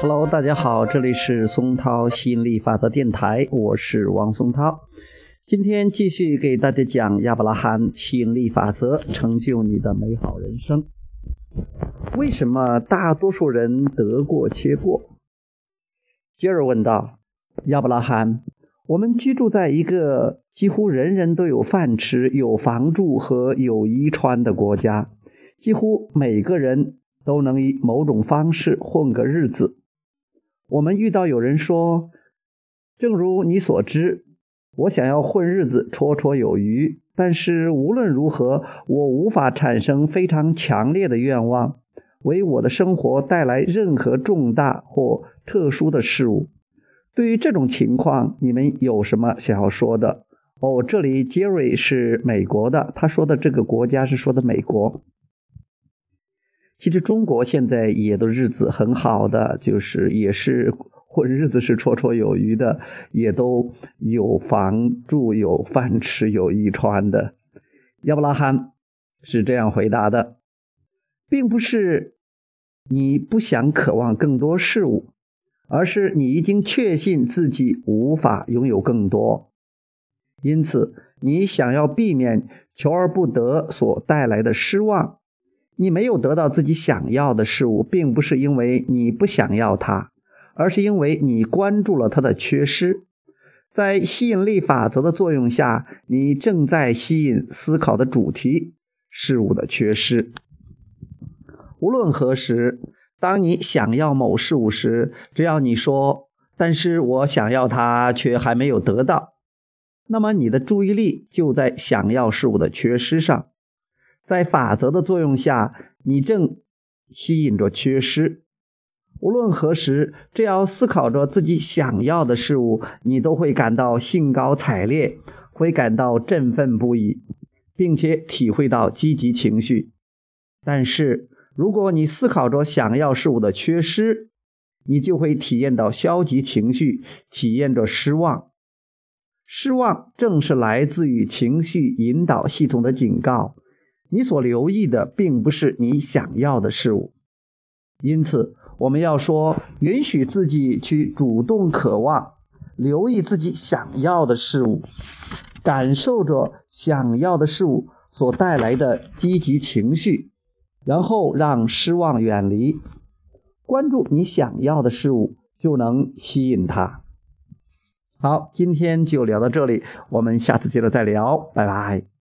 Hello，大家好，这里是松涛吸引力法则电台，我是王松涛。今天继续给大家讲亚伯拉罕吸引力法则，成就你的美好人生。为什么大多数人得过且过？杰尔问道：“亚伯拉罕，我们居住在一个几乎人人都有饭吃、有房住和有衣穿的国家，几乎每个人都能以某种方式混个日子。我们遇到有人说，正如你所知，我想要混日子绰绰有余，但是无论如何，我无法产生非常强烈的愿望。”为我的生活带来任何重大或特殊的事物。对于这种情况，你们有什么想要说的？哦，这里杰瑞是美国的，他说的这个国家是说的美国。其实中国现在也都日子很好的，就是也是混日子是绰绰有余的，也都有房住、有饭吃、有衣穿的。亚伯拉罕是这样回答的。并不是你不想渴望更多事物，而是你已经确信自己无法拥有更多，因此你想要避免求而不得所带来的失望。你没有得到自己想要的事物，并不是因为你不想要它，而是因为你关注了它的缺失。在吸引力法则的作用下，你正在吸引思考的主题事物的缺失。无论何时，当你想要某事物时，只要你说“但是我想要它，却还没有得到”，那么你的注意力就在想要事物的缺失上。在法则的作用下，你正吸引着缺失。无论何时，只要思考着自己想要的事物，你都会感到兴高采烈，会感到振奋不已，并且体会到积极情绪。但是，如果你思考着想要事物的缺失，你就会体验到消极情绪，体验着失望。失望正是来自于情绪引导系统的警告。你所留意的并不是你想要的事物，因此我们要说：允许自己去主动渴望，留意自己想要的事物，感受着想要的事物所带来的积极情绪。然后让失望远离，关注你想要的事物，就能吸引它。好，今天就聊到这里，我们下次接着再聊，拜拜。